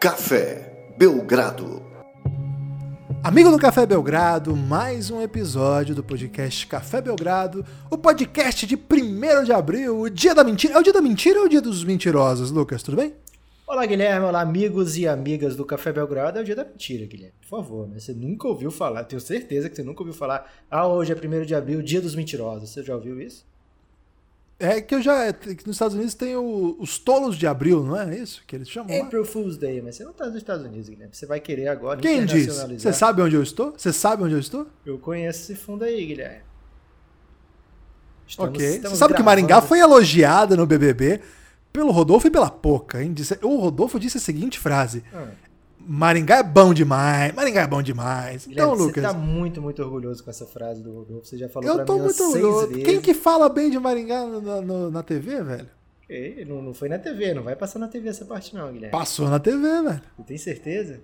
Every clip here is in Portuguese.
Café Belgrado. Amigo do Café Belgrado, mais um episódio do podcast Café Belgrado, o podcast de 1 de abril, o dia da mentira. É o dia da mentira ou é o dia dos mentirosos, Lucas? Tudo bem? Olá, Guilherme. Olá, amigos e amigas do Café Belgrado. É o dia da mentira, Guilherme. Por favor, né? Você nunca ouviu falar, tenho certeza que você nunca ouviu falar. Ah, hoje é 1 de abril, dia dos mentirosos. Você já ouviu isso? É que eu já. Que nos Estados Unidos tem o, os tolos de abril, não é isso que eles chamam? April Fool's Day, mas você não está nos Estados Unidos, Guilherme. Você vai querer agora Quem diz? Você sabe onde eu estou? Você sabe onde eu estou? Eu conheço esse fundo aí, Guilherme. Estamos, ok. Estamos você sabe gravando. que Maringá foi elogiada no BBB pelo Rodolfo e pela Poca. Hein? O Rodolfo disse a seguinte frase: hum. Maringá é bom demais. Maringá é bom demais. Então, Guilherme, Lucas. Você tá muito, muito orgulhoso com essa frase do Rodolfo. Você já falou eu pra mim muito orgulhoso. Quem que fala bem de Maringá na, na, na TV, velho? Ei, não, não foi na TV, não vai passar na TV essa parte, não, Guilherme. Passou na TV, velho. Você tem certeza?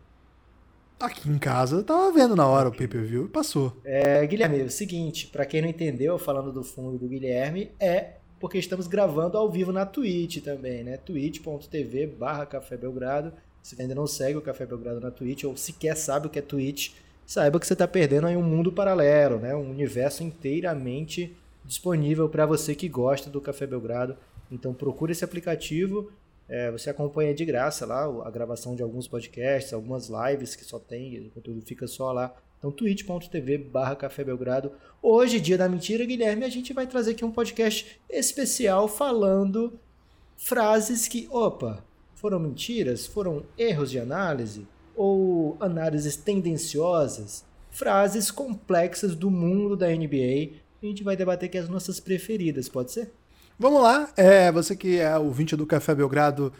Aqui em casa eu tava vendo na hora o pay-per-view e passou. É, Guilherme, é o seguinte, para quem não entendeu, falando do fundo do Guilherme, é porque estamos gravando ao vivo na Twitch também, né? twitch.tv barra Café Belgrado. Se ainda não segue o Café Belgrado na Twitch, ou sequer sabe o que é Twitch, saiba que você está perdendo aí um mundo paralelo, né? Um universo inteiramente disponível para você que gosta do Café Belgrado. Então procure esse aplicativo, é, você acompanha de graça lá a gravação de alguns podcasts, algumas lives que só tem, o conteúdo fica só lá. Então twitch.tv barra Café Belgrado. Hoje, dia da mentira, Guilherme, a gente vai trazer aqui um podcast especial falando frases que, opa, foram mentiras? Foram erros de análise? Ou análises tendenciosas? Frases complexas do mundo da NBA. A gente vai debater aqui as nossas preferidas, pode ser? Vamos lá. É, você que é ouvinte do Café Belgrado,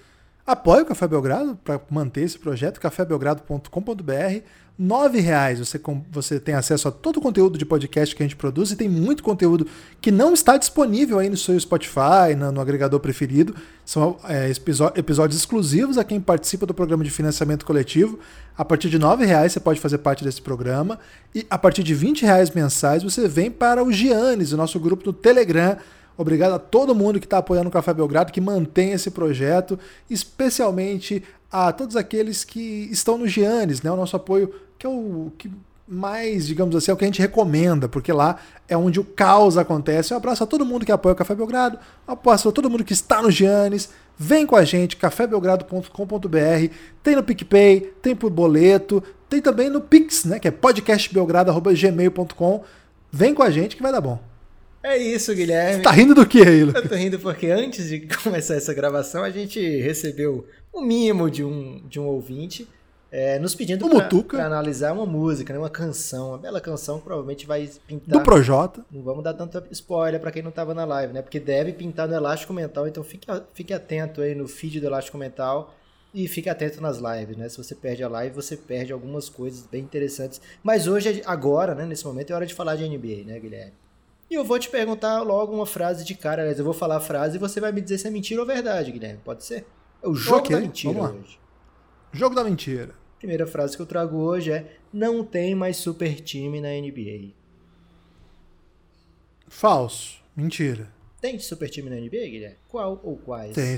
apoie o Café Belgrado para manter esse projeto, cafébelgrado.com.br. R$ reais você, você tem acesso a todo o conteúdo de podcast que a gente produz e tem muito conteúdo que não está disponível aí no seu Spotify, no, no agregador preferido. São é, episódios exclusivos a quem participa do programa de financiamento coletivo. A partir de R$ reais você pode fazer parte desse programa e a partir de R$ reais mensais você vem para o Giannis, o nosso grupo no Telegram. Obrigado a todo mundo que está apoiando o Café Belgrado, que mantém esse projeto, especialmente a todos aqueles que estão no Giannis, né? O nosso apoio que é o que mais, digamos assim, é o que a gente recomenda, porque lá é onde o caos acontece. Um abraço a todo mundo que apoia o Café Belgrado, um abraço a todo mundo que está no Giannis. Vem com a gente, cafébelgrado.com.br. Tem no PicPay, tem por boleto, tem também no Pix, né? Que é podcastbelgrado.gmail.com. Vem com a gente que vai dar bom. É isso, Guilherme. Você tá rindo do que aí, Lucas? Eu tô rindo porque antes de começar essa gravação, a gente recebeu um mimo de um, de um ouvinte é, nos pedindo para analisar uma música, né, uma canção, uma bela canção que provavelmente vai pintar. Do Projota. Não vamos dar tanto spoiler para quem não estava na live, né? Porque deve pintar no Elástico Mental, então fique, fique atento aí no feed do Elástico Mental e fique atento nas lives, né? Se você perde a live, você perde algumas coisas bem interessantes. Mas hoje, agora, né, nesse momento, é hora de falar de NBA, né, Guilherme? E eu vou te perguntar logo uma frase de cara, aliás, eu vou falar a frase e você vai me dizer se é mentira ou verdade, Guilherme. Pode ser? É o jogo okay, da mentira hoje. Jogo da mentira. Primeira frase que eu trago hoje é: não tem mais super time na NBA. Falso. Mentira. Tem super time na NBA, Guilherme? Qual ou quais? Tem,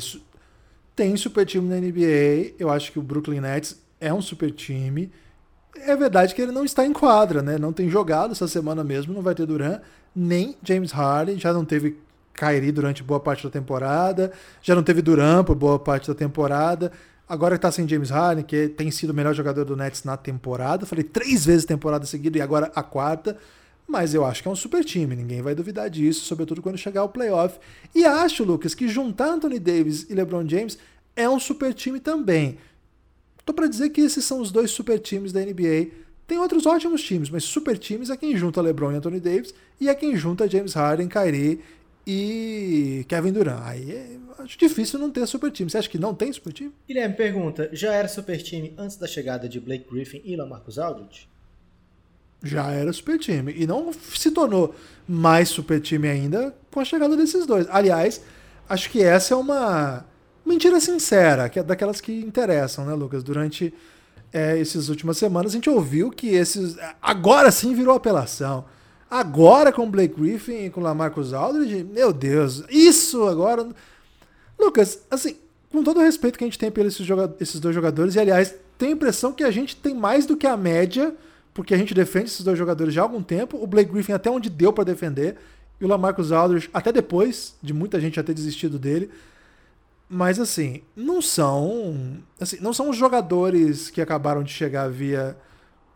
tem super time na NBA. Eu acho que o Brooklyn Nets é um super time. É verdade que ele não está em quadra, né? Não tem jogado essa semana mesmo, não vai ter Duran, nem James Harden, já não teve Kyrie durante boa parte da temporada, já não teve Duran por boa parte da temporada. Agora que tá sem James Harden, que tem sido o melhor jogador do Nets na temporada. Falei três vezes temporada seguida e agora a quarta. Mas eu acho que é um super time, ninguém vai duvidar disso, sobretudo quando chegar ao playoff. E acho, Lucas, que juntar Anthony Davis e LeBron James é um super time também. Tô para dizer que esses são os dois super times da NBA. Tem outros ótimos times, mas super times é quem junta LeBron e Anthony Davis e é quem junta James Harden, Kyrie e Kevin Durant. Aí é, acho difícil não ter super time. Você acha que não tem super time? Guilherme pergunta: já era super time antes da chegada de Blake Griffin e Lamarcus Aldridge? Já era super time. E não se tornou mais super time ainda com a chegada desses dois. Aliás, acho que essa é uma mentira sincera, que é daquelas que interessam, né, Lucas? Durante é, essas últimas semanas a gente ouviu que esses. Agora sim virou apelação Agora com Blake Griffin e com Lamarcus Aldridge, meu Deus, isso agora. Lucas, assim, com todo o respeito que a gente tem pelos esses dois jogadores, e aliás, tenho a impressão que a gente tem mais do que a média, porque a gente defende esses dois jogadores já há algum tempo. O Blake Griffin até onde deu para defender, e o Lamarcus Aldridge até depois de muita gente já ter desistido dele. Mas assim, não são, assim, não são os jogadores que acabaram de chegar via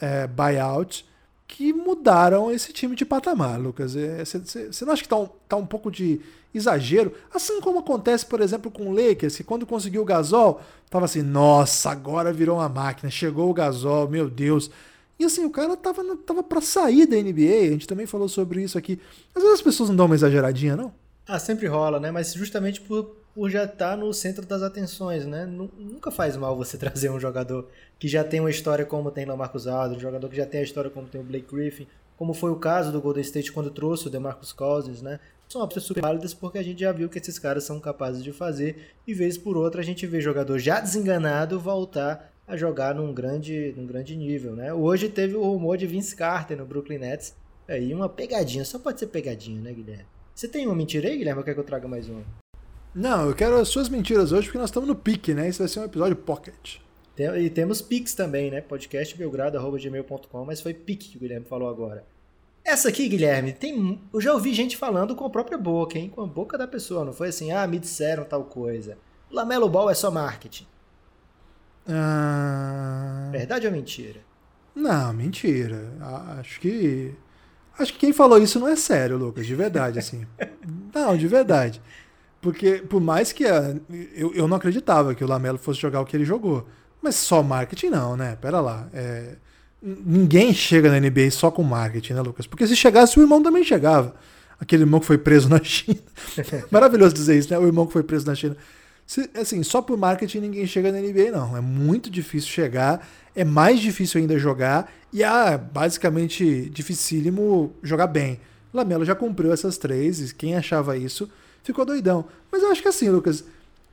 é, buyout que mudaram esse time de patamar, Lucas. Você é, não acha que tá um, tá um pouco de exagero? Assim como acontece, por exemplo, com o Lakers, que quando conseguiu o Gasol, tava assim, nossa, agora virou uma máquina, chegou o Gasol, meu Deus. E assim, o cara tava, tava para sair da NBA, a gente também falou sobre isso aqui. Às vezes as pessoas não dão uma exageradinha, não? Ah, sempre rola, né? Mas justamente por, por já estar tá no centro das atenções, né? Nunca faz mal você trazer um jogador que já tem uma história como tem o Marcos Aldridge, um jogador que já tem a história como tem o Blake Griffin, como foi o caso do Golden State quando trouxe o DeMarcus Cousins, né? São opções super válidas porque a gente já viu que esses caras são capazes de fazer e vez por outra a gente vê jogador já desenganado voltar a jogar num grande, num grande nível, né? Hoje teve o rumor de Vince Carter no Brooklyn Nets, aí uma pegadinha, só pode ser pegadinha, né, Guilherme? Você tem uma mentira aí, Guilherme, ou quer que eu traga mais uma? Não, eu quero as suas mentiras hoje porque nós estamos no pique, né? Esse vai ser um episódio pocket. E temos Pix também, né? podcastbelgrado.gmail.com, mas foi pique que o Guilherme falou agora. Essa aqui, Guilherme, tem, eu já ouvi gente falando com a própria boca, hein? Com a boca da pessoa. Não foi assim, ah, me disseram tal coisa. Lamelo Ball é só marketing. Ah... Verdade ou mentira? Não, mentira. Acho que. Acho que quem falou isso não é sério, Lucas, de verdade, assim. não, de verdade. Porque, por mais que. A, eu, eu não acreditava que o Lamelo fosse jogar o que ele jogou. Mas só marketing não, né? Pera lá. É, ninguém chega na NBA só com marketing, né, Lucas? Porque se chegasse, o irmão também chegava. Aquele irmão que foi preso na China. Maravilhoso dizer isso, né? O irmão que foi preso na China. Se, assim, só por marketing ninguém chega na NBA, não. É muito difícil chegar. É mais difícil ainda jogar. E é basicamente dificílimo jogar bem. Lamelo já cumpriu essas três, e quem achava isso ficou doidão. Mas eu acho que assim, Lucas,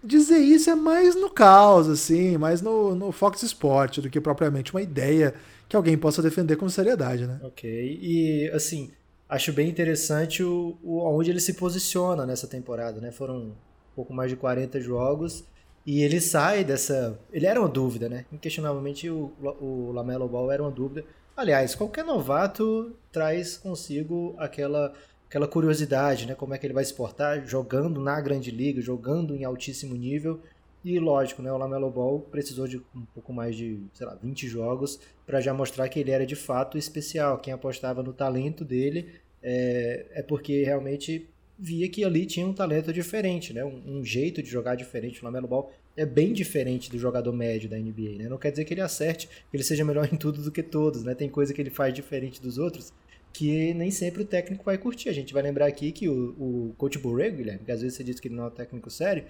dizer isso é mais no caos, assim, mais no, no Fox Sport do que propriamente uma ideia que alguém possa defender com seriedade, né? Ok. E, assim, acho bem interessante o, o onde ele se posiciona nessa temporada, né? Foram um pouco mais de 40 jogos e ele sai dessa. Ele era uma dúvida, né? Inquestionavelmente o, o Lamelo Ball era uma dúvida. Aliás, qualquer novato traz consigo aquela aquela curiosidade, né? Como é que ele vai se portar jogando na grande liga, jogando em altíssimo nível. E lógico, né, o Lamelo Ball precisou de um pouco mais de, sei lá, 20 jogos para já mostrar que ele era de fato especial. Quem apostava no talento dele é, é porque realmente via que ali tinha um talento diferente, né? Um, um, jeito de jogar diferente. O Lamelo Ball é bem diferente do jogador médio da NBA, né? Não quer dizer que ele acerte, que ele seja melhor em tudo do que todos, né? Tem coisa que ele faz diferente dos outros que nem sempre o técnico vai curtir. A gente vai lembrar aqui que o, o coach Borrego, Guilherme, que às vezes você diz que ele não é um técnico sério,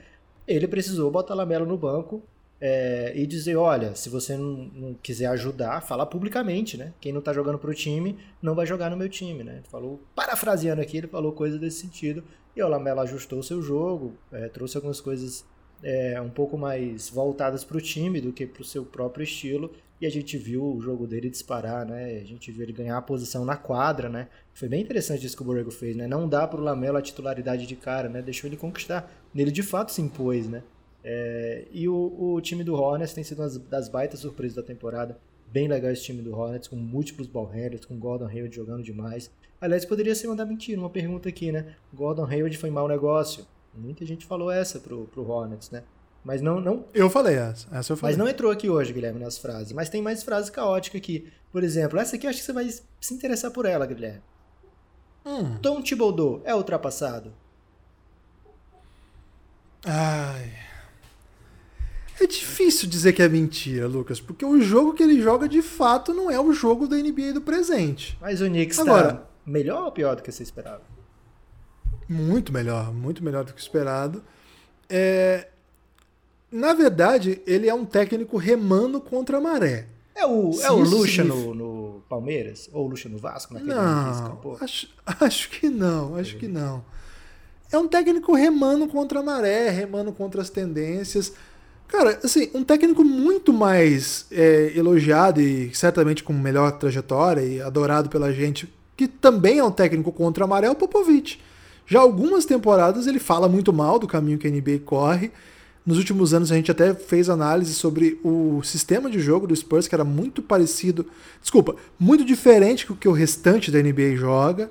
ele precisou botar Lamelo no banco é, e dizer, olha, se você não, não, quiser ajudar, falar publicamente, né? Quem não tá jogando pro time, não vai jogar no meu time, né? Ele falou, parafraseando aqui, ele falou coisa desse sentido. E o Lamelo ajustou o seu jogo, é, trouxe algumas coisas é, um pouco mais voltadas para o time do que para o seu próprio estilo. E a gente viu o jogo dele disparar, né? A gente viu ele ganhar a posição na quadra, né? Foi bem interessante isso que o Borrego fez, né? Não dá para o Lamelo a titularidade de cara, né? Deixou ele conquistar. Ele de fato se impôs, né? É, e o, o, time do Hornets tem sido uma das baitas surpresas da temporada. Bem legal esse time do Hornets, com múltiplos ball handlers, com Gordon Hayward jogando demais. Aliás, poderia ser mandar mentira, uma pergunta aqui, né? Gordon Hayward foi mau negócio. Muita gente falou essa pro, pro Hornets, né? Mas não, não. Eu falei essa. Essa eu falei. Mas não entrou aqui hoje, Guilherme, nas frases. Mas tem mais frases caóticas aqui. Por exemplo, essa aqui acho que você vai se interessar por ela, Guilherme. Hum. Tom Thibodeau é ultrapassado? Ai. É difícil dizer que é mentira, Lucas, porque o jogo que ele joga de fato não é o jogo da NBA do presente. Mas o Knicks tá Agora, tá melhor ou pior do que você esperava? Muito melhor, muito melhor do que esperado. É, na verdade, ele é um técnico remando contra a maré. É o, é o Lucha no, no, Palmeiras? Ou o Lucha no Vasco? Não, acho, acho que não, acho que não. É um técnico remando contra a maré, remando contra as tendências. Cara, assim, um técnico muito mais é, elogiado e certamente com melhor trajetória e adorado pela gente, que também é um técnico contra a maré, é o Popovich. Já algumas temporadas ele fala muito mal do caminho que a NBA corre, Nos últimos anos a gente até fez análise sobre o sistema de jogo do Spurs, que era muito parecido, desculpa, muito diferente do que o restante da NBA joga.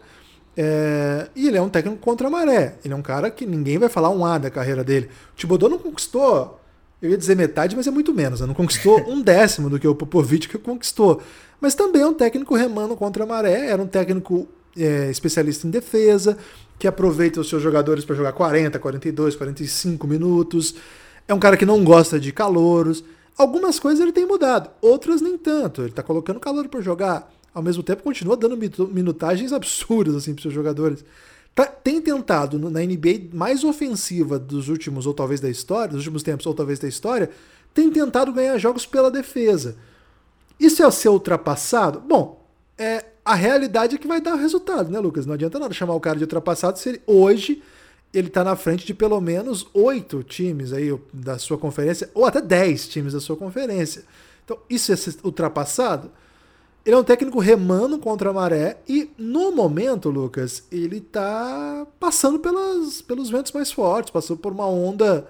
É, e ele é um técnico contra a maré. Ele é um cara que ninguém vai falar um A da carreira dele. O Thibodeau não conquistou, eu ia dizer metade, mas é muito menos. Né? Não conquistou um décimo do que o Popovich que conquistou. Mas também é um técnico remando contra a maré. Era um técnico é, especialista em defesa, que aproveita os seus jogadores para jogar 40, 42, 45 minutos. É um cara que não gosta de calouros. Algumas coisas ele tem mudado, outras nem tanto. Ele está colocando calor para jogar ao mesmo tempo continua dando minutagens absurdas assim para seus jogadores. Tá, tem tentado na NBA mais ofensiva dos últimos, ou talvez da história, dos últimos tempos, ou talvez da história, tem tentado ganhar jogos pela defesa. Isso é ser ultrapassado? Bom, é, a realidade é que vai dar resultado, né, Lucas? Não adianta nada chamar o cara de ultrapassado se ele, hoje ele está na frente de pelo menos oito times aí da sua conferência, ou até dez times da sua conferência. Então, isso é ultrapassado? Ele é um técnico remando contra a maré e, no momento, Lucas, ele tá passando pelas, pelos ventos mais fortes, passou por uma onda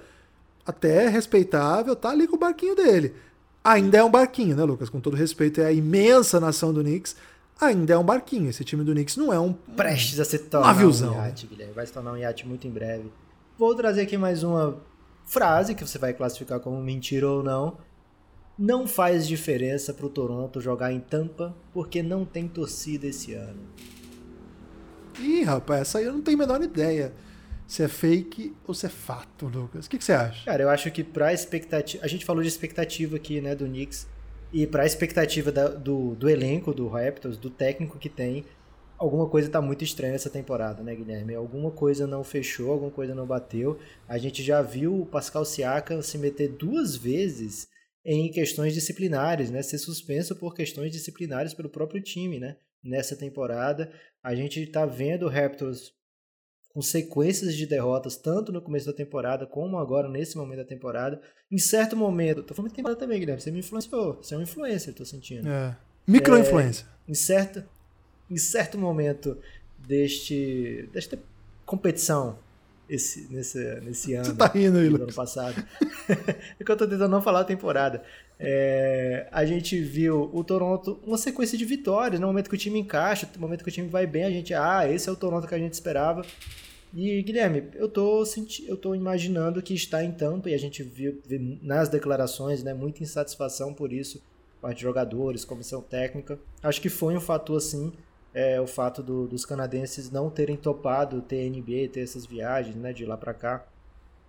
até respeitável, tá ali com o barquinho dele. Ainda é um barquinho, né, Lucas? Com todo respeito, é a imensa nação do Knicks. Ainda é um barquinho. Esse time do Knicks não é um. Prestes a se tornar um, um iate, Guilherme. Vai se tornar um iate muito em breve. Vou trazer aqui mais uma frase que você vai classificar como mentira ou não não faz diferença para o Toronto jogar em Tampa porque não tem torcida esse ano. Ih, rapaz, essa aí eu não tenho a menor ideia se é fake ou se é fato, Lucas. O que, que você acha? Cara, eu acho que para expectativa. A gente falou de expectativa aqui, né, do Knicks. E para expectativa da, do, do elenco do Raptors, do técnico que tem, alguma coisa tá muito estranha essa temporada, né, Guilherme? Alguma coisa não fechou, alguma coisa não bateu. A gente já viu o Pascal Siakam se meter duas vezes em questões disciplinares, né? Ser suspenso por questões disciplinares pelo próprio time, né? Nessa temporada, a gente está vendo o Raptors com sequências de derrotas, tanto no começo da temporada como agora nesse momento da temporada. Em certo momento, tô falando de temporada também, Guilherme, você me influenciou, você é um influencer, tô sentindo. É. Micro-influência. É, em, certo, em certo momento deste, desta competição esse, nesse, nesse ano. Você tá rindo aí, ano passado. é que eu tô tentando não falar a temporada. É, a gente viu o Toronto, uma sequência de vitórias, no momento que o time encaixa, no momento que o time vai bem, a gente, ah, esse é o Toronto que a gente esperava. E Guilherme, eu tô, senti eu tô imaginando que está em Tampa e a gente viu, viu nas declarações, né, muita insatisfação por isso, parte de jogadores, comissão técnica. Acho que foi um fator assim é, o fato do, dos canadenses não terem topado ter NBA, ter essas viagens né, de lá para cá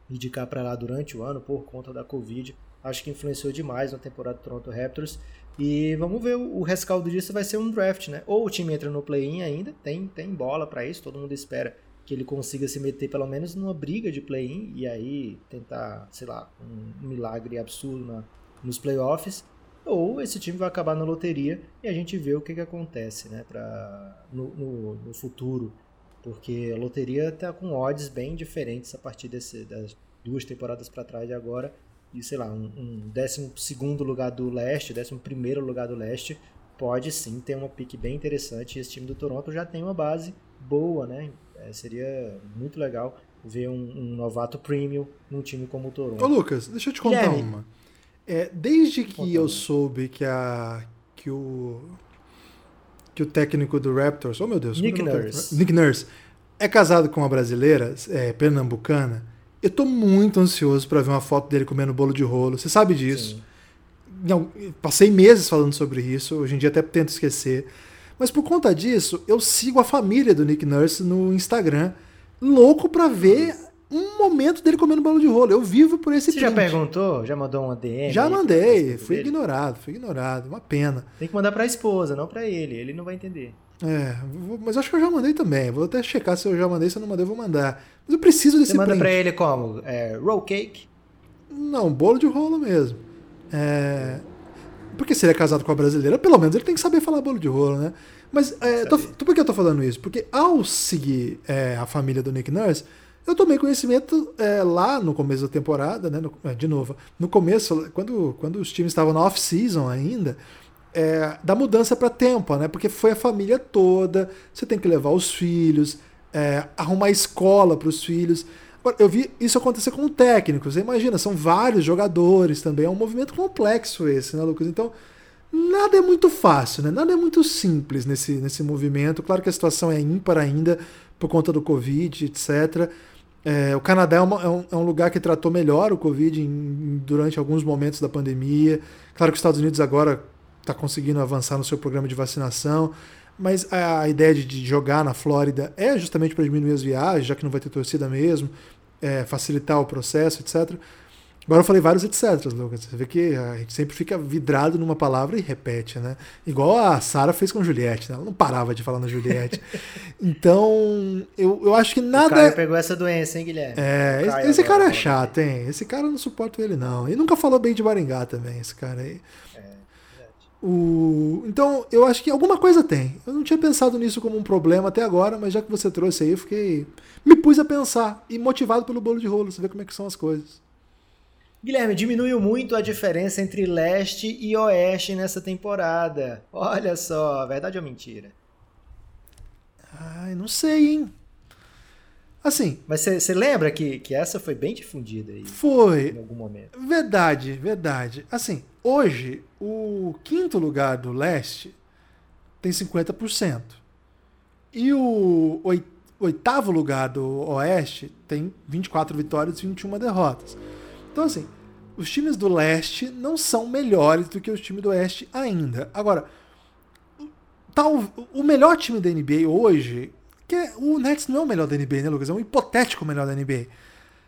e de cá para lá durante o ano por conta da Covid. Acho que influenciou demais na temporada do Toronto Raptors. E vamos ver, o rescaldo disso vai ser um draft, né? Ou o time entra no play-in ainda, tem, tem bola para isso, todo mundo espera que ele consiga se meter pelo menos numa briga de play-in e aí tentar, sei lá, um milagre absurdo na, nos playoffs ou esse time vai acabar na loteria e a gente vê o que, que acontece né, pra, no, no, no futuro. Porque a loteria está com odds bem diferentes a partir desse, das duas temporadas para trás de agora. E sei lá, um, um 12 lugar do leste, 11 lugar do leste, pode sim ter uma pique bem interessante. E esse time do Toronto já tem uma base boa, né? É, seria muito legal ver um, um, novato premium num time como o Toronto. Ô Lucas, deixa eu te contar Guilherme, uma. É, desde que eu soube que a que o que o técnico do Raptors, oh meu Deus, Nick Nurse. Nick Nurse é casado com uma brasileira, é, pernambucana. Eu tô muito ansioso para ver uma foto dele comendo bolo de rolo. Você sabe disso? Não, passei meses falando sobre isso. Hoje em dia até tento esquecer. Mas por conta disso, eu sigo a família do Nick Nurse no Instagram, louco para ver um momento dele comendo bolo de rolo. Eu vivo por esse Você print. já perguntou? Já mandou um DM? Já mandei. Fui dele? ignorado, fui ignorado. Uma pena. Tem que mandar pra esposa, não pra ele. Ele não vai entender. É, mas acho que eu já mandei também. Vou até checar se eu já mandei, se eu não mandei, eu vou mandar. Mas eu preciso desse Você manda print. pra ele como? É, roll cake? Não, bolo de rolo mesmo. É... Porque se ele é casado com a brasileira, pelo menos ele tem que saber falar bolo de rolo, né? Mas é, tô, por que eu tô falando isso? Porque ao seguir é, a família do Nick Nurse, eu tomei conhecimento é, lá no começo da temporada, né? No, é, de novo, no começo, quando, quando os times estavam na off-season ainda, é, da mudança para tempo, né? Porque foi a família toda, você tem que levar os filhos, é, arrumar escola para os filhos. Eu vi isso acontecer com técnicos. Imagina, são vários jogadores também. É um movimento complexo esse, né, Lucas? Então, nada é muito fácil, né? Nada é muito simples nesse, nesse movimento. Claro que a situação é ímpar ainda por conta do Covid, etc. É, o Canadá é, uma, é, um, é, um, lugar que tratou melhor o Covid em, durante alguns momentos da pandemia. Claro que os Estados Unidos agora está conseguindo avançar no seu programa de vacinação. Mas a, ideia de, jogar na Flórida é justamente para diminuir as viagens, já que não vai ter torcida mesmo, é, facilitar o processo, etc. Agora eu falei vários etc, Lucas. Você vê que a gente sempre fica vidrado numa palavra e repete, né? Igual a Sara fez com Juliette, né? Ela não parava de falar na Juliette. então, eu, eu acho que nada. O Caio pegou essa doença, hein, Guilherme? É, esse, esse cara é chato, hein? Esse cara eu não suporto ele, não. E nunca falou bem de Maringá também, esse cara aí. O... Então, eu acho que alguma coisa tem. Eu não tinha pensado nisso como um problema até agora, mas já que você trouxe aí, eu fiquei. Me pus a pensar e motivado pelo bolo de rolo, você vê como é que são as coisas. Guilherme, diminuiu muito a diferença entre leste e oeste nessa temporada. Olha só, verdade ou mentira? Ai, não sei, hein? Assim. Mas você lembra que, que essa foi bem difundida aí? Foi. Em algum momento. Verdade, verdade. Assim, hoje, o quinto lugar do leste tem 50%. E o oitavo lugar do oeste tem 24 vitórias e 21 derrotas. Então, assim, os times do leste não são melhores do que os times do oeste ainda. Agora, tal, o melhor time da NBA hoje porque o Nets não é o melhor da NBA, né, Lucas? É um hipotético melhor da NBA.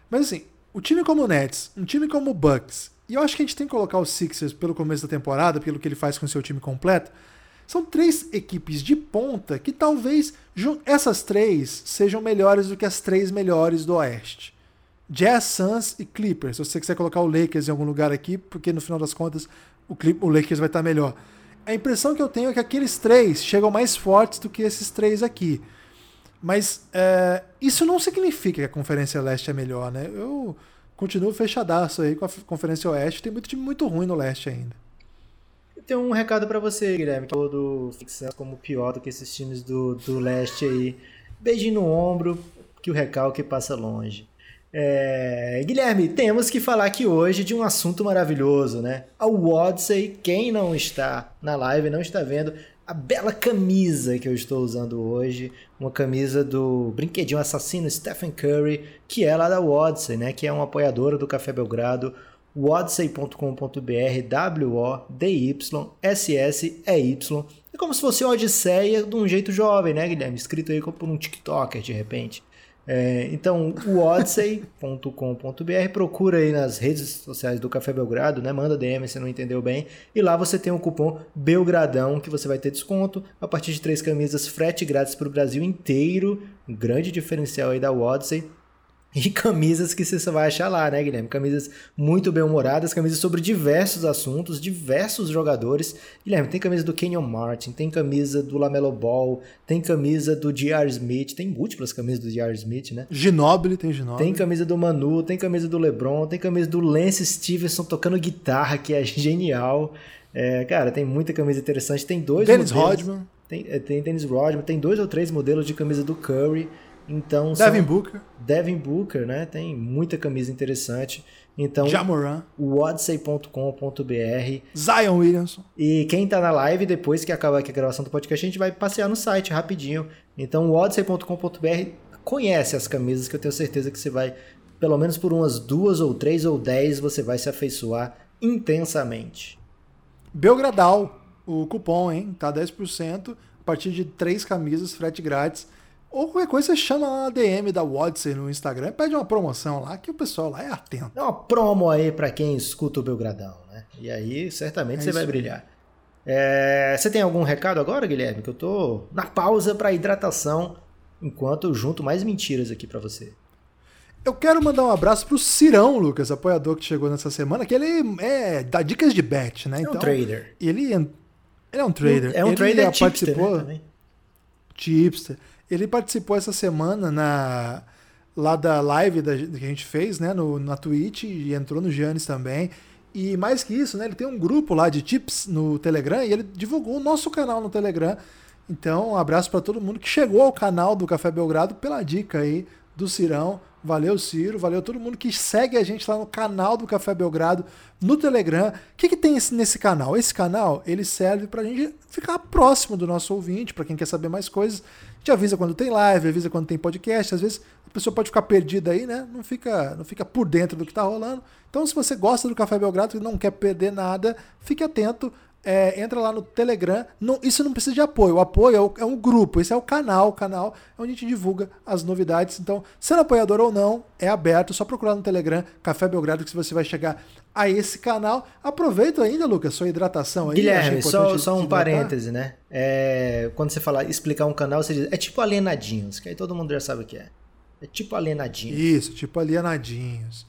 Mas assim, o time como o Nets, um time como o Bucks, e eu acho que a gente tem que colocar o Sixers pelo começo da temporada, pelo que ele faz com o seu time completo, são três equipes de ponta que talvez essas três sejam melhores do que as três melhores do Oeste. Jazz, Suns e Clippers. Se você quiser colocar o Lakers em algum lugar aqui, porque no final das contas o, Clip, o Lakers vai estar melhor. A impressão que eu tenho é que aqueles três chegam mais fortes do que esses três aqui. Mas é, isso não significa que a Conferência Leste é melhor, né? Eu continuo fechadaço aí com a Conferência Oeste. Tem muito time muito ruim no Leste ainda. Tem um recado para você, Guilherme, que todo fixando como pior do que esses times do, do Leste aí. Beijinho no ombro, que o recalque passa longe. É, Guilherme, temos que falar aqui hoje de um assunto maravilhoso, né? A Wodsey, quem não está na live, não está vendo, a bela camisa que eu estou usando hoje, uma camisa do brinquedinho assassino Stephen Curry, que é lá da Wodsey, né, que é uma apoiadora do Café Belgrado, wodsey.com.br, W-O-D-Y-S-S-E-Y. É como se fosse Odisseia de um jeito jovem, né, Guilherme? Escrito aí por um TikToker, de repente. É, então, o odyssey.com.br, procura aí nas redes sociais do Café Belgrado, né? Manda DM se não entendeu bem. E lá você tem o cupom Belgradão, que você vai ter desconto a partir de três camisas, frete grátis para o Brasil inteiro. Um grande diferencial aí da Odyssey. E camisas que você só vai achar lá, né, Guilherme? Camisas muito bem-humoradas, camisas sobre diversos assuntos, diversos jogadores. Guilherme, tem camisa do Kenyon Martin, tem camisa do Lamelo Ball, tem camisa do J.R. Smith, tem múltiplas camisas do J.R. Smith, né? Ginobili, tem Ginobili. Tem camisa do Manu, tem camisa do LeBron, tem camisa do Lance Stevenson tocando guitarra, que é genial. É, cara, tem muita camisa interessante. Tem dois Dennis modelos. Rodman. Tem, é, tem Dennis Rodman, tem dois ou três modelos de camisa do Curry. Então, Devin Booker. Devin Booker, né? Tem muita camisa interessante. Então, Jamoran. odyssey.com.br Zion Williamson. E quem tá na live, depois que acabar aqui a gravação do podcast, a gente vai passear no site rapidinho. Então, odyssey.com.br conhece as camisas que eu tenho certeza que você vai, pelo menos por umas duas ou três ou dez, você vai se afeiçoar intensamente. Belgradal, o cupom, hein? Tá 10% a partir de três camisas, frete grátis. Ou qualquer coisa, você chama lá na DM da Wodsey no Instagram, pede uma promoção lá, que o pessoal lá é atento. É uma promo aí para quem escuta o Belgradão, né? E aí, certamente é você vai brilhar. É... Você tem algum recado agora, Guilherme? Que eu tô na pausa para hidratação, enquanto eu junto mais mentiras aqui para você. Eu quero mandar um abraço pro Cirão, Lucas, apoiador que chegou nessa semana, que ele é dá dicas de bet, né? É então, um trader. Ele, ele é um trader. É um ele trader participou, tipster, né, também. Tipster. Ele participou essa semana na lá da live da, que a gente fez, né, no, na Twitch e entrou no Giannis também. E mais que isso, né, ele tem um grupo lá de tips no Telegram e ele divulgou o nosso canal no Telegram. Então, um abraço para todo mundo que chegou ao canal do Café Belgrado pela dica aí do Cirão. Valeu, Ciro. Valeu todo mundo que segue a gente lá no canal do Café Belgrado, no Telegram. O que, que tem nesse canal? Esse canal ele serve para a gente ficar próximo do nosso ouvinte, para quem quer saber mais coisas. A gente avisa quando tem live, avisa quando tem podcast. Às vezes a pessoa pode ficar perdida aí, né? Não fica, não fica por dentro do que está rolando. Então, se você gosta do Café Belgrado e não quer perder nada, fique atento é, entra lá no Telegram. Não, isso não precisa de apoio. O apoio é, o, é, um grupo, esse é o canal. O canal é onde a gente divulga as novidades. Então, sendo apoiador ou não, é aberto. Só procurar no Telegram Café Belgrado que você vai chegar a esse canal. Aproveita ainda, Lucas, sua hidratação aí. Guilherme, só, só um parêntese, né? É, quando você fala explicar um canal, você diz, é tipo alienadinhos, que aí todo mundo já sabe o que é. É tipo alienadinhos. Isso, tipo alienadinhos.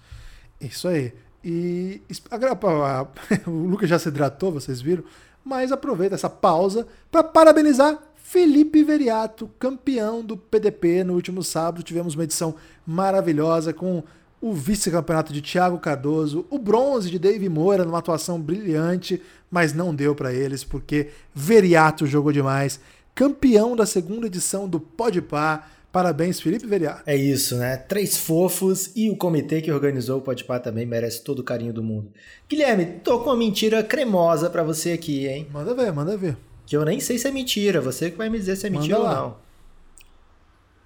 Isso aí. E o Lucas já se hidratou, vocês viram, mas aproveita essa pausa para parabenizar Felipe Veriato, campeão do PDP no último sábado. Tivemos uma edição maravilhosa com o vice-campeonato de Thiago Cardoso, o bronze de Dave Moura numa atuação brilhante, mas não deu para eles porque Veriato jogou demais. Campeão da segunda edição do Podpah Parabéns, Felipe Veriar. É isso, né? Três fofos e o comitê que organizou o Podpah também merece todo o carinho do mundo. Guilherme, tô com uma mentira cremosa para você aqui, hein? Manda ver, manda ver. Que eu nem sei se é mentira, você que vai me dizer se é mentira ou não.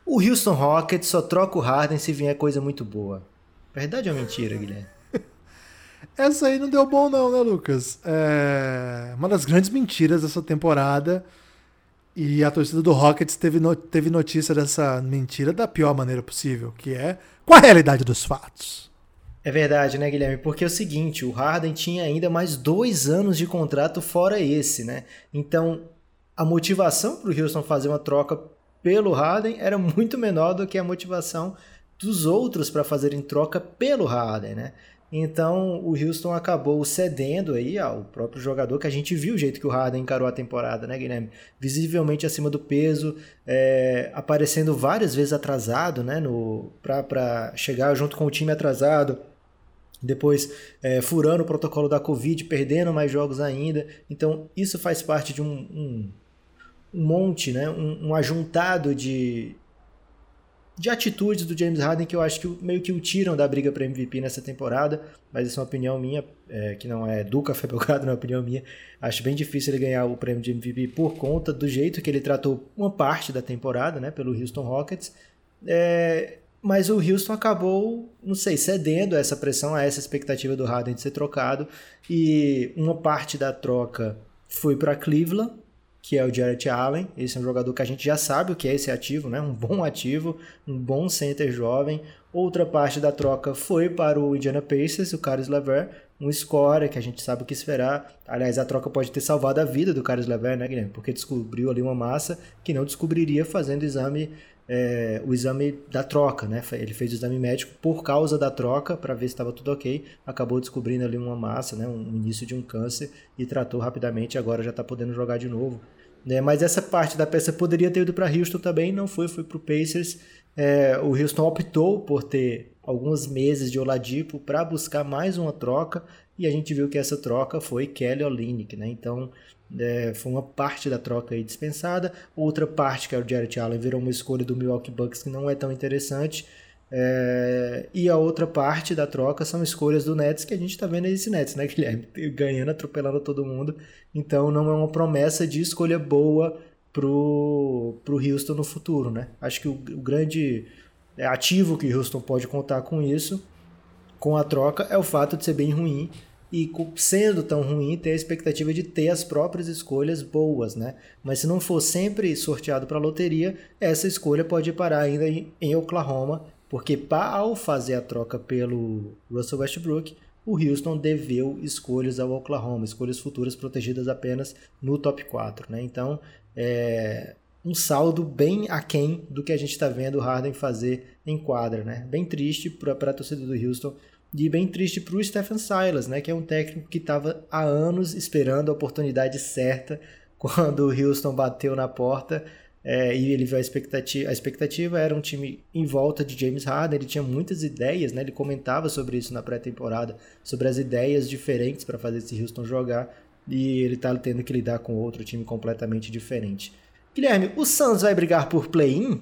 O Houston Rockets só troca o Harden se vier coisa muito boa. Verdade ou mentira, Guilherme? Essa aí não deu bom não, né, Lucas? É uma das grandes mentiras dessa temporada e a torcida do Rockets teve, no, teve notícia dessa mentira da pior maneira possível, que é com a realidade dos fatos. É verdade, né, Guilherme? Porque é o seguinte, o Harden tinha ainda mais dois anos de contrato fora esse, né? Então, a motivação para o Houston fazer uma troca pelo Harden era muito menor do que a motivação dos outros para fazerem troca pelo Harden, né? Então o Houston acabou cedendo aí ao próprio jogador, que a gente viu o jeito que o Harden encarou a temporada, né, Guilherme? Visivelmente acima do peso, é, aparecendo várias vezes atrasado, né, para chegar junto com o time atrasado. Depois é, furando o protocolo da Covid, perdendo mais jogos ainda. Então isso faz parte de um, um, um monte, né, um, um ajuntado de, de atitudes do James Harden que eu acho que meio que o tiram da briga para MVP nessa temporada, mas isso é uma opinião minha, é, que não é do Café Belgrado, não é uma opinião minha. Acho bem difícil ele ganhar o prêmio de MVP por conta do jeito que ele tratou uma parte da temporada, né, pelo Houston Rockets. É, mas o Houston acabou, não sei, cedendo a essa pressão, a essa expectativa do Harden de ser trocado, e uma parte da troca foi para Cleveland, que é o Jarrett Allen. Esse é um jogador que a gente já sabe o que é esse ativo, né? Um bom ativo, um bom center jovem. Outra parte da troca foi para o Indiana Pacers, o Caris LeVert, um scorer que a gente sabe o que esperar. Aliás, a troca pode ter salvado a vida do Caris LeVert, né, Guilherme? Porque descobriu ali uma massa que não descobriria fazendo exame é, o exame da troca, né? Ele fez o exame médico por causa da troca para ver se estava tudo ok. Acabou descobrindo ali uma massa, né? Um início de um câncer e tratou rapidamente. Agora já está podendo jogar de novo. Né? Mas essa parte da peça poderia ter ido para Houston também, não foi, foi para o Pacers. É, o Houston optou por ter alguns meses de Oladipo para buscar mais uma troca e a gente viu que essa troca foi Kelly Olynyk, né? Então é, foi uma parte da troca aí dispensada, outra parte que era o Jarrett Allen virou uma escolha do Milwaukee Bucks que não é tão interessante. É, e a outra parte da troca são escolhas do Nets, que a gente está vendo esse Nets, né, Guilherme? Ganhando, atropelando todo mundo. Então não é uma promessa de escolha boa pro, pro Houston no futuro, né? Acho que o, o grande ativo que o Houston pode contar com isso, com a troca, é o fato de ser bem ruim e sendo tão ruim ter a expectativa de ter as próprias escolhas boas, né? Mas se não for sempre sorteado para loteria, essa escolha pode parar ainda em Oklahoma porque ao fazer a troca pelo Russell Westbrook, o Houston deveu escolhas ao Oklahoma, escolhas futuras protegidas apenas no top 4. Né? Então, é um saldo bem aquém do que a gente está vendo o Harden fazer em quadra. Né? Bem triste para a torcida do Houston e bem triste para o Stephen Silas, né? que é um técnico que estava há anos esperando a oportunidade certa quando o Houston bateu na porta é, e ele viu a expectativa, a expectativa era um time em volta de James Harden, ele tinha muitas ideias, né? ele comentava sobre isso na pré-temporada, sobre as ideias diferentes para fazer esse Houston jogar, e ele está tendo que lidar com outro time completamente diferente. Guilherme, o Suns vai brigar por play-in?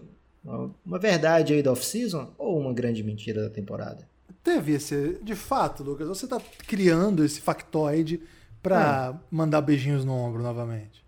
Uma verdade aí da off-season ou uma grande mentira da temporada? Teve esse. De fato, Lucas, você tá criando esse factoide pra É. mandar beijinhos no ombro novamente.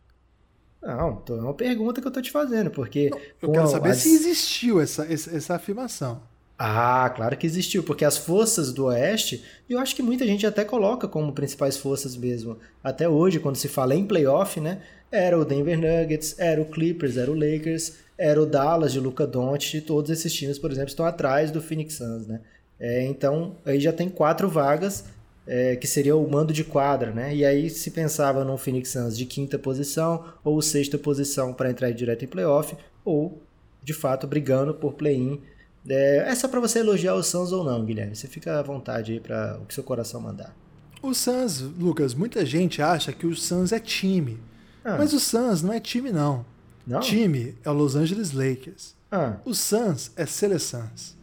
Não, então é uma pergunta que eu tô te fazendo, porque. Eu com quero a- saber se existiu essa, essa, afirmação. Ah, claro que existiu, porque as forças do Oeste, eu acho que muita gente até coloca como principais forças mesmo. Até hoje, quando se fala em playoff, né? Era o Denver Nuggets, era o Clippers, era o Lakers, era o Dallas de Luca Doncic, e todos esses times, por exemplo, estão atrás do Phoenix Suns, né? É, então, aí já tem quatro vagas, é, que seria o mando de quadra, né? E aí se pensava no Phoenix Suns de quinta posição ou sexta posição para entrar direto em playoff, ou de fato brigando por play-in é, é só pra você elogiar o Suns ou não, Guilherme. Você fica à vontade aí pra o que seu coração mandar. O Suns, Lucas, muita gente acha que o Suns é time. Ah, Mas o Suns não é time, não. não? Time é o Los Angeles Lakers. Ah, O Suns é Sele Suns.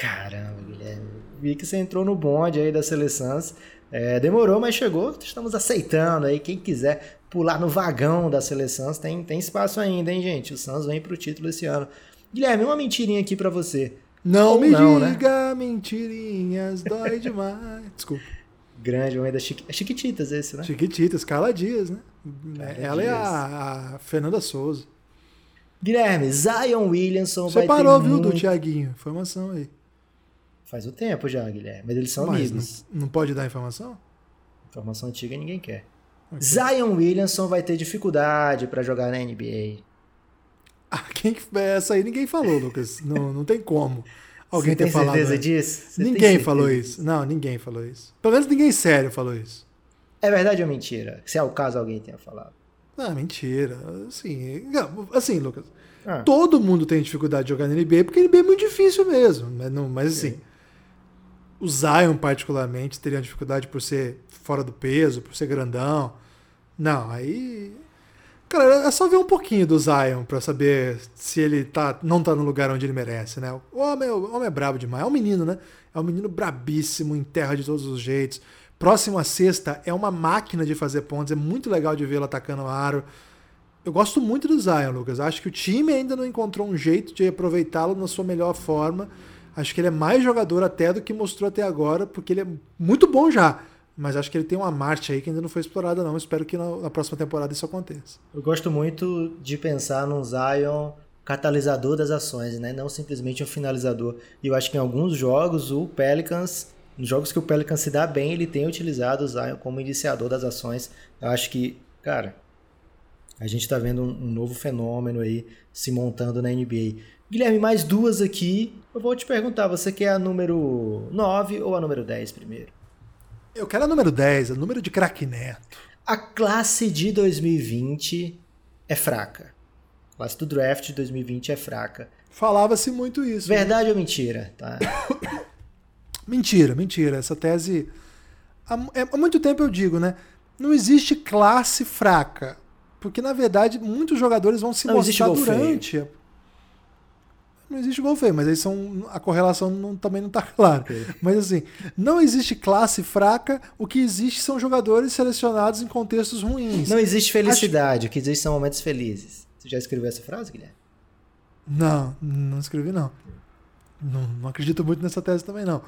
Caramba, Guilherme. Vi que você entrou no bonde aí da seleção. É, demorou, mas chegou. Estamos aceitando aí. Quem quiser pular no vagão da seleção, tem, tem espaço ainda, hein, gente? O Suns vem pro título esse ano. Guilherme, uma mentirinha aqui pra você. Não Ou me não, né? diga mentirinhas, dói demais. Desculpa. Grande homem da Chiqui... é Chiquititas esse, né? Chiquititas, Carla Dias, né? Carla Ela é Dias. a, a Fernanda Souza. Guilherme, Zion Williamson Você vai parou, viu, muito... do Tiaguinho? Informação aí. Faz o tempo já, Guilherme. Mas eles são Mas amigos. não, não pode dar informação? Informação antiga ninguém quer. Ok. Zion Williamson vai ter dificuldade pra jogar na NBA. Ah, quem que essa aí ninguém falou, Lucas. Não, não tem como. Alguém Você ter tem falado. certeza disso? Você Ninguém certeza falou disso? isso. Não, ninguém falou isso. Pelo menos ninguém sério falou isso. É verdade ou mentira? Se é o caso, alguém tenha falado. Ah, mentira. Assim, assim, Lucas. Ah, Todo mundo tem dificuldade de jogar na NBA porque a NBA é muito difícil mesmo. Mas, não, mas assim, o Zion, particularmente, teria dificuldade por ser fora do peso, por ser grandão. Não, aí. Cara, é só ver um pouquinho do Zion pra saber se ele tá, não tá no lugar onde ele merece, né? O homem, o homem é brabo demais. É um menino, né? É um menino brabíssimo, em terra de todos os jeitos. Próximo à sexta, é uma máquina de fazer pontos. É muito legal de vê-lo atacando o aro. Eu gosto muito do Zion, Lucas. Acho que o time ainda não encontrou um jeito de aproveitá-lo na sua melhor forma. Acho que ele é mais jogador até do que mostrou até agora, porque ele é muito bom já. Mas acho que ele tem uma marcha aí que ainda não foi explorada, não. Espero que na, próxima temporada isso aconteça. eu gosto muito de pensar num Zion catalisador das ações, né? Não simplesmente um finalizador. E eu acho que em alguns jogos o Pelicans, nos jogos que o Pelicans se dá bem, ele tem utilizado o Zion como iniciador das ações. Eu acho que, cara, a gente tá vendo um, um novo fenômeno aí se montando na NBA. Guilherme, mais duas aqui. Eu vou te perguntar, você quer a número 9 ou a número 10 primeiro? Eu quero a número 10, a número de craque Neto. A classe de 2020 é fraca. A classe do draft de 2020 é fraca. Falava-se muito isso. Verdade ou mentira? Tá? Mentira, mentira. Essa tese. É- há muito tempo eu digo, né? Não existe classe fraca. Porque, na verdade, muitos jogadores vão se Não mostrar feio. durante. a- Não existe gol feio, mas aí são, a correlação não- também não está clara. Mas assim, não existe classe fraca, o que existe são jogadores selecionados em contextos ruins. Não existe felicidade, o que existe são momentos felizes. Você já escreveu essa frase, Guilherme? Não, não escrevi não. Não, não acredito muito nessa tese também não.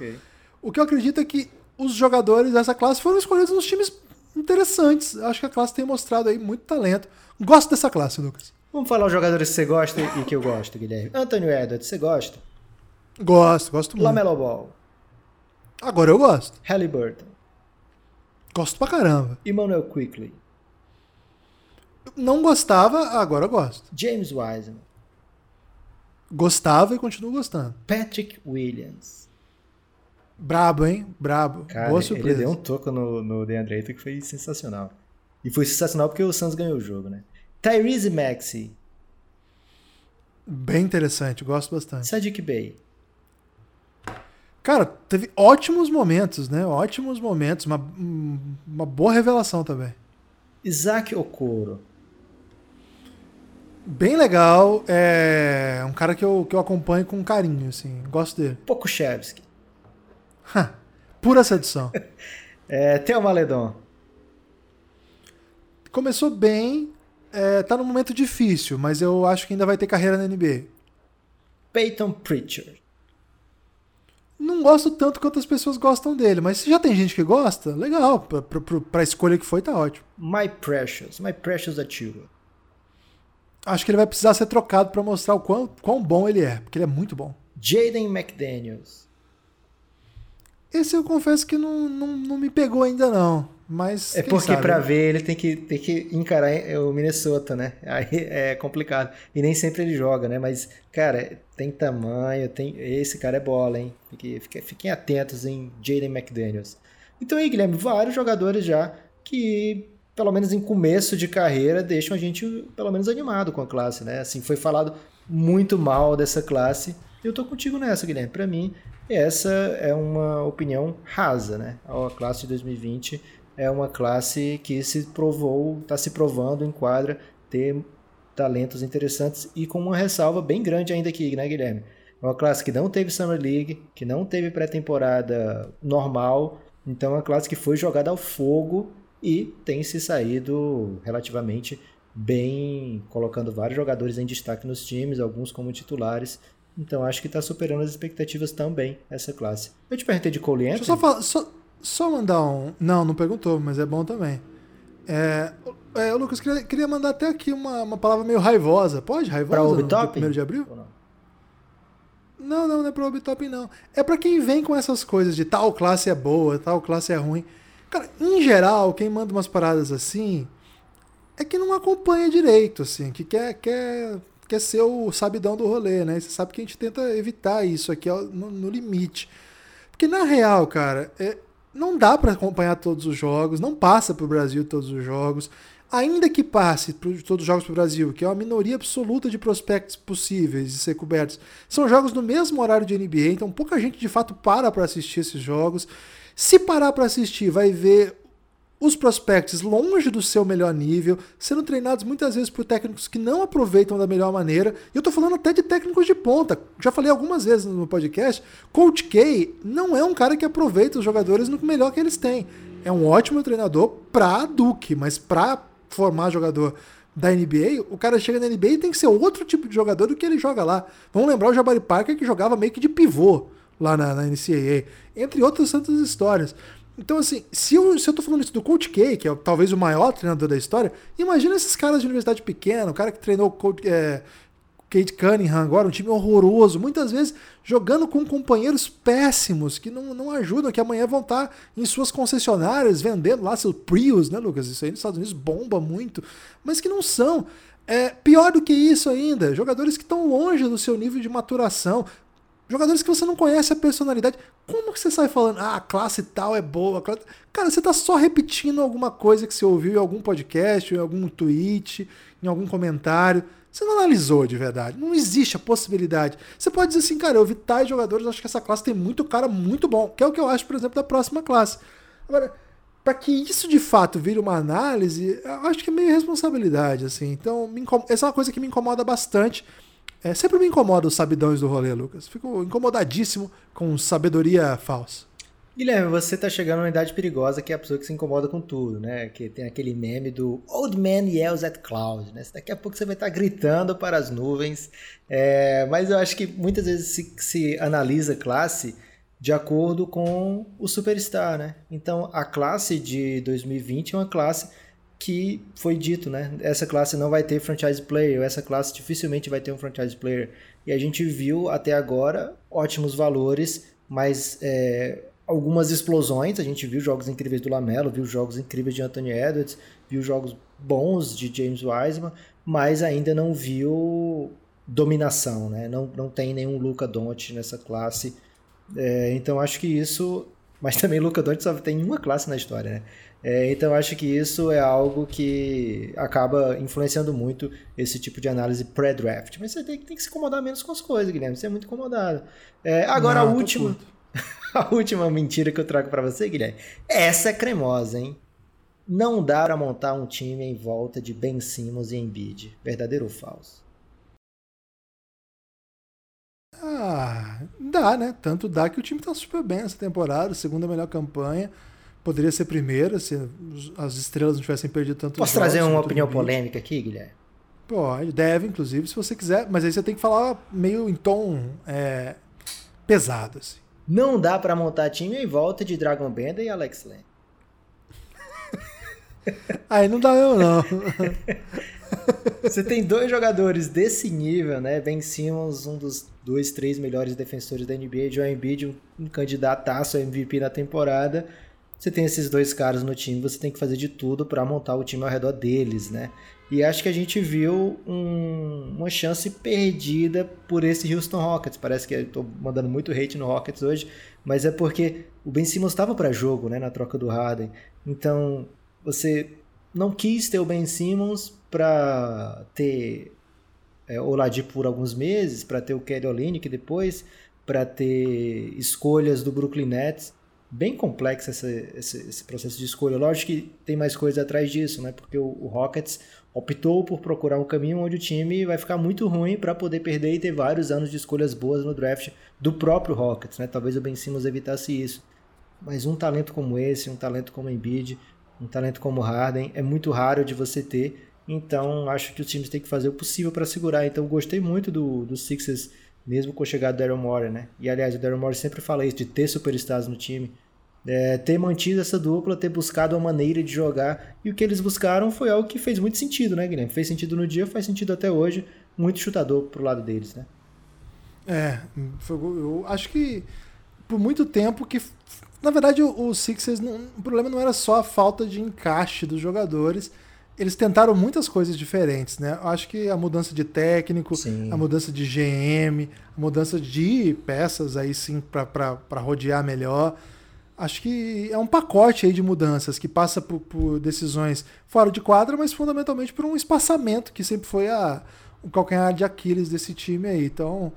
O que eu acredito é que os jogadores dessa classe foram escolhidos nos times interessantes. Acho que a classe tem mostrado aí muito talento. Gosto dessa classe, Lucas. Vamos falar os jogadores que você gosta e que eu gosto, Guilherme. Anthony Edwards, você gosta? Gosto, gosto muito. Lamelo Ball, Agora eu gosto. Halliburton, Gosto pra caramba. Emmanuel Quickly, Não gostava, agora eu gosto. James Wiseman, Gostava e continuo gostando. Patrick Williams. Brabo, hein? Brabo. Cara, Boa ele surpresa. deu um toco no, no DeAndre Ayton que foi sensacional. E foi sensacional porque o Suns ganhou o jogo, né? Tyrese Maxey, Bem interessante, gosto bastante. Sadiq Bey, Cara, teve ótimos momentos, né? Ótimos momentos. Uma, uma boa revelação também. Isaac Okoro, Bem legal. É um cara que eu, que eu acompanho com carinho, assim. Gosto dele. Pokushevski, Ha, Pura sedução. é, Theo Maledon, Começou bem, é, tá num momento difícil, mas eu acho que ainda vai ter carreira na NBA. Peyton Pritchard. Não gosto tanto quanto as pessoas gostam dele, mas se já tem gente que gosta, legal. Pra, pra, pra escolha que foi, tá ótimo. My Precious, My Precious Achieva. Acho que ele vai precisar ser trocado para mostrar o quão, quão bom ele é, porque ele é muito bom. Jaden McDaniels. Esse eu confesso que não, não, não me pegou ainda não, mas É porque para ver ele tem que, tem que encarar o Minnesota, né? Aí é complicado. E nem sempre ele joga, né? Mas, cara, tem tamanho, tem esse cara é bola, hein? Fiquem, fiquem atentos em Jaden McDaniels. Então aí, Guilherme, vários jogadores já que, pelo menos em começo de carreira, deixam a gente pelo menos animado com a classe, né? Assim, foi falado muito mal dessa classe. Eu tô contigo nessa, Guilherme. Para mim, essa é uma opinião rasa, né? A classe de 2020 é uma classe que se provou, está se provando em quadra ter talentos interessantes e com uma ressalva bem grande ainda aqui, né, Guilherme? É uma classe que não teve Summer League, que não teve pré-temporada normal, então é uma classe que foi jogada ao fogo e tem se saído relativamente bem, colocando vários jogadores em destaque nos times, alguns como titulares. Então acho que está superando as expectativas também essa classe. Eu te perguntei de Cole Anthony. Deixa eu só, falar, só, só mandar um. Não, não perguntou, mas é bom também. É, é, Lucas, queria, queria mandar até aqui uma, uma palavra meio raivosa. Pode? Raivosa? Para o? Primeiro de abril? Não, não, não é para o Obitop, não. É para quem vem com essas coisas de tal classe é boa, tal classe é ruim. Cara, em geral, quem manda umas paradas assim é que não acompanha direito, assim, que quer, quer quer ser o sabidão do rolê, né? você sabe que a gente tenta evitar isso aqui no, no limite. Porque na real, cara, é, não dá para acompanhar todos os jogos, não passa para o Brasil todos os jogos. Ainda que passe todos os jogos para o Brasil, que é uma minoria absoluta de prospectos possíveis de ser cobertos, são jogos no mesmo horário de NBA, então pouca gente de fato para para assistir esses jogos. Se parar para assistir, vai ver os prospects longe do seu melhor nível, sendo treinados muitas vezes por técnicos que não aproveitam da melhor maneira. E eu tô falando até de técnicos de ponta. Já falei algumas vezes no podcast, Coach K não é um cara que aproveita os jogadores no melhor que eles têm. É um ótimo treinador pra Duke, mas pra formar jogador da NBA, o cara chega na NBA e tem que ser outro tipo de jogador do que ele joga lá. Vamos lembrar o Jabari Parker que jogava meio que de pivô lá na, na NCAA, entre outras tantas histórias. Então, assim, se eu, se eu tô falando isso do Coach K, que é talvez o maior treinador da história, imagina esses caras de universidade pequena, o cara que treinou Coach, é, Kate Cunningham agora, um time horroroso, muitas vezes jogando com companheiros péssimos que não, não ajudam, que amanhã vão estar em suas concessionárias vendendo lá seus Prius, né, Lucas? Isso aí nos Estados Unidos bomba muito, mas que não são. É, pior do que isso ainda, jogadores que estão longe do seu nível de maturação, Jogadores que você não conhece a personalidade. Como que você sai falando, ah, a classe tal é boa? Classe... Cara, você tá só repetindo alguma coisa que você ouviu em algum podcast, em algum tweet, em algum comentário. Você não analisou de verdade. Não existe a possibilidade. Você pode dizer assim, cara, eu vi tais jogadores, acho que essa classe tem muito cara muito bom. Que é o que eu acho, por exemplo, da próxima classe. Agora, para que isso de fato vire uma análise, eu acho que é meio responsabilidade, assim. Então, essa é uma coisa que me incomoda bastante. É, sempre me incomoda os sabidões do rolê, Lucas. Fico incomodadíssimo com sabedoria falsa. Guilherme, você tá chegando numa idade perigosa que é a pessoa que se incomoda com tudo, né? Que tem aquele meme do Old Man Yells at Cloud, né? Daqui a pouco você vai estar tá gritando para as nuvens. É, mas eu acho que muitas vezes se, se analisa classe de acordo com o superstar, né? Então a classe de 2020 é uma classe que foi dito, né? Essa classe não vai ter franchise player, essa classe dificilmente vai ter um franchise player. E a gente viu até agora ótimos valores, mas é, algumas explosões. A gente viu jogos incríveis do Lamelo, viu jogos incríveis de Anthony Edwards, viu jogos bons de James Wiseman, mas ainda não viu dominação, né? Não, não tem nenhum Luca Doncic nessa classe. É, então acho que isso, mas também Luca Doncic só tem uma classe na história, né? É, então acho que isso é algo que acaba influenciando muito esse tipo de análise pré-draft. Mas você tem, tem, que se incomodar menos com as coisas, Guilherme. Você é muito incomodado. É, agora Não, a última. a última mentira que eu trago para você, Guilherme. Essa é cremosa, hein? Não dá para montar um time em volta de Ben Simmons e Embiid. Verdadeiro ou falso? Dá, né? Tanto dá que o time tá super bem essa temporada, segunda melhor campanha. Poderia ser primeira se as estrelas não tivessem perdido tanto Posso trazer uma opinião polêmica aqui, Guilherme? Pode, deve, inclusive, se você quiser, mas aí você tem que falar meio em tom é, pesado, assim. Não dá para montar time em volta de Dragon Bender e Alex Lane. aí não dá eu, não. Você tem dois jogadores desse nível, né? Ben Simmons, um dos dois, três melhores defensores da NBA, Joel Embiid, um, um candidataço a MVP na temporada. Você tem esses dois caras no time, você tem que fazer de tudo para montar o time ao redor deles, né? E acho que a gente viu um, uma chance perdida por esse Houston Rockets. Parece que eu tô mandando muito hate no Rockets hoje, mas é porque o Ben Simmons estava para jogo, né, na troca do Harden. Então, você não quis ter o Ben Simmons para ter é, Oladipo por alguns meses, para ter o Kelly Olynyk depois, para ter escolhas do Brooklyn Nets. Bem complexo esse, esse, esse, processo de escolha. Lógico que tem mais coisa atrás disso, né? Porque o, o Rockets optou por procurar um caminho onde o time vai ficar muito ruim para poder perder e ter vários anos de escolhas boas no draft do próprio Rockets, né? Talvez o Ben Simmons evitasse isso. Mas um talento como esse, um talento como Embiid, um talento como Harden é muito raro de você ter. Então acho que os times têm que fazer o possível para segurar. Então gostei muito do, do Sixers mesmo com a chegada do Daryl Morey, né? E aliás, o Daryl Morey sempre fala isso de ter superstars no time é, ter mantido essa dupla, ter buscado uma maneira de jogar. E o que eles buscaram foi algo que fez muito sentido, né, Guilherme? Fez sentido no dia, faz sentido até hoje. Muito chutador pro lado deles, né? É, eu acho que por muito tempo que. Na verdade, o, Sixers, o problema não era só a falta de encaixe dos jogadores. Eles tentaram muitas coisas diferentes, né? Eu acho que a mudança de técnico, sim. a mudança de GM, a mudança de peças aí sim para rodear melhor acho que é um pacote aí de mudanças que passa por, por, decisões fora de quadra, mas fundamentalmente por um espaçamento que sempre foi a, o calcanhar de Aquiles desse time aí. Então,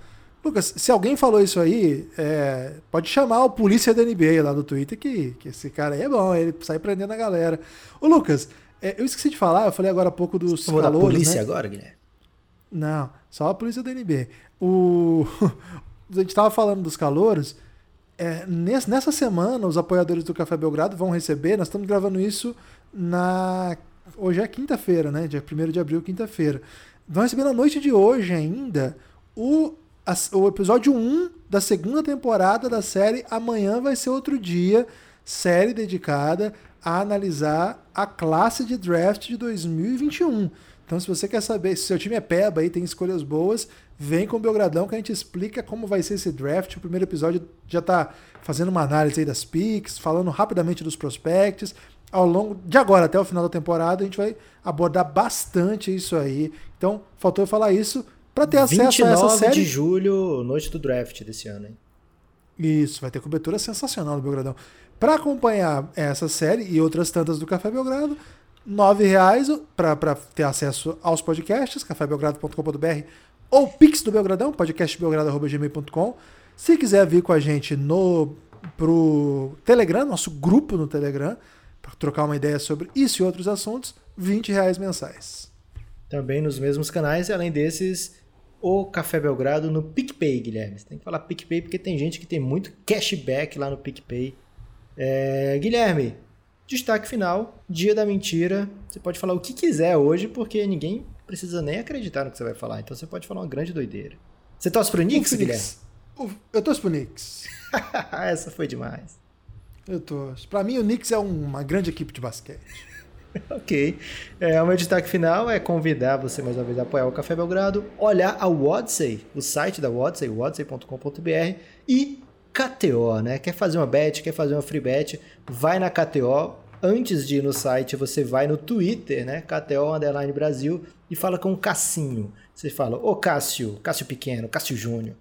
Lucas, se alguém falou isso aí, é, pode chamar o polícia da NBA lá no Twitter, que, que esse cara aí é bom, ele sai prendendo a galera. Ô, Lucas, é, eu esqueci de falar, eu falei agora há pouco dos Vou da polícia né? agora, Guilherme? Não, só a polícia da NBA. O... a gente estava falando dos calouros, é, nessa semana, os apoiadores do Café Belgrado vão receber, nós estamos gravando isso na. Hoje é quinta-feira, né? Dia 1 de abril, quinta-feira. Vão receber na noite de hoje ainda o, a, o episódio 1 da segunda temporada da série Amanhã Vai Ser Outro Dia, série dedicada a analisar a classe de draft de 2021. Então, se você quer saber se seu time é peba e tem escolhas boas, vem com o Belgradão que a gente explica como vai ser esse draft. O primeiro episódio já está fazendo uma análise aí das picks, falando rapidamente dos prospects. Ao longo de agora até o final da temporada, a gente vai abordar bastante isso aí. Então, faltou eu falar isso para ter acesso a essa série. de julho, noite do draft desse ano, hein? Isso, vai ter cobertura sensacional do Belgradão. Para acompanhar essa série e outras tantas do Café Belgrado, R$ reais para ter acesso aos podcasts, cafébelgrado.com.br ou pix do Belgradão, podcastbelgrado.gmail.com. Se quiser vir com a gente no pro Telegram, nosso grupo no Telegram, para trocar uma ideia sobre isso e outros assuntos, 20 reais mensais. Também nos mesmos canais, e além desses, o Café Belgrado no PicPay, Guilherme. Você tem que falar PicPay porque tem gente que tem muito cashback lá no PicPay. É, Guilherme, destaque final, dia da mentira. Você pode falar o que quiser hoje, porque ninguém precisa nem acreditar no que você vai falar. Então você pode falar uma grande doideira. Você torce pro Knicks, Guilherme? Eu torço pro Knicks. Essa foi demais. Eu torço. Pra mim, o Knicks é uma grande equipe de basquete. ok. É, o meu destaque final é convidar você mais uma vez a apoiar o Café Belgrado, olhar a Wodsey, o site da Wodsey, wodsey.com.br e KTO, né? Quer fazer uma bet, quer fazer uma free bet, vai na KTO, antes de ir no site, você vai no Twitter, né? KTO Underline Brasil, e fala com o Cassinho. Você fala, ô Cássio, Cássio Pequeno, Cássio Júnior,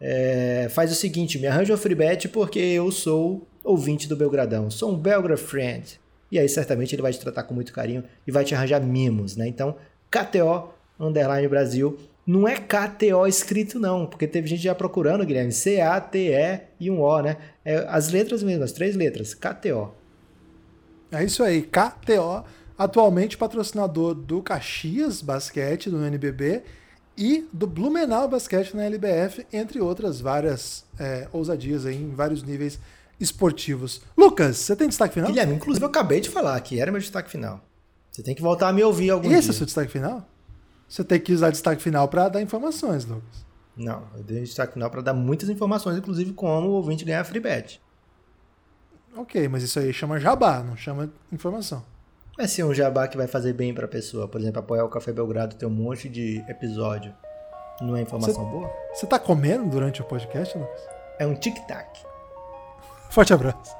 é, faz o seguinte, me arranja uma free bet porque eu sou ouvinte do Belgradão, sou um Belgrad Friend. E aí certamente ele vai te tratar com muito carinho e vai te arranjar mimos, né? Então, KTO Underline Brasil. Não é KTO escrito, não, porque teve gente já procurando, Guilherme. C-A-T-E e um O, né? É, as letras mesmo, as três letras. KTO. É isso aí, KTO, atualmente patrocinador do Caxias Basquete do NBB e do Blumenau Basquete na LBF, entre outras várias é, ousadias aí, em vários níveis esportivos. Lucas, você tem destaque final? Guilherme, inclusive eu acabei de falar que era meu destaque final. Você tem que voltar a me ouvir algum Esse dia. é o seu destaque final? Você tem que usar destaque final para dar informações, Lucas. Não, eu dei destaque final para dar muitas informações, inclusive como o ouvinte ganhar free bet. Ok, mas isso aí chama jabá, não chama informação. Vai ser um jabá que vai fazer bem para a pessoa. Por exemplo, apoiar o Café Belgrado tem um monte de episódio. Não é informação Cê- boa? Você tá comendo durante o podcast, Lucas? É um tic-tac. Forte abraço.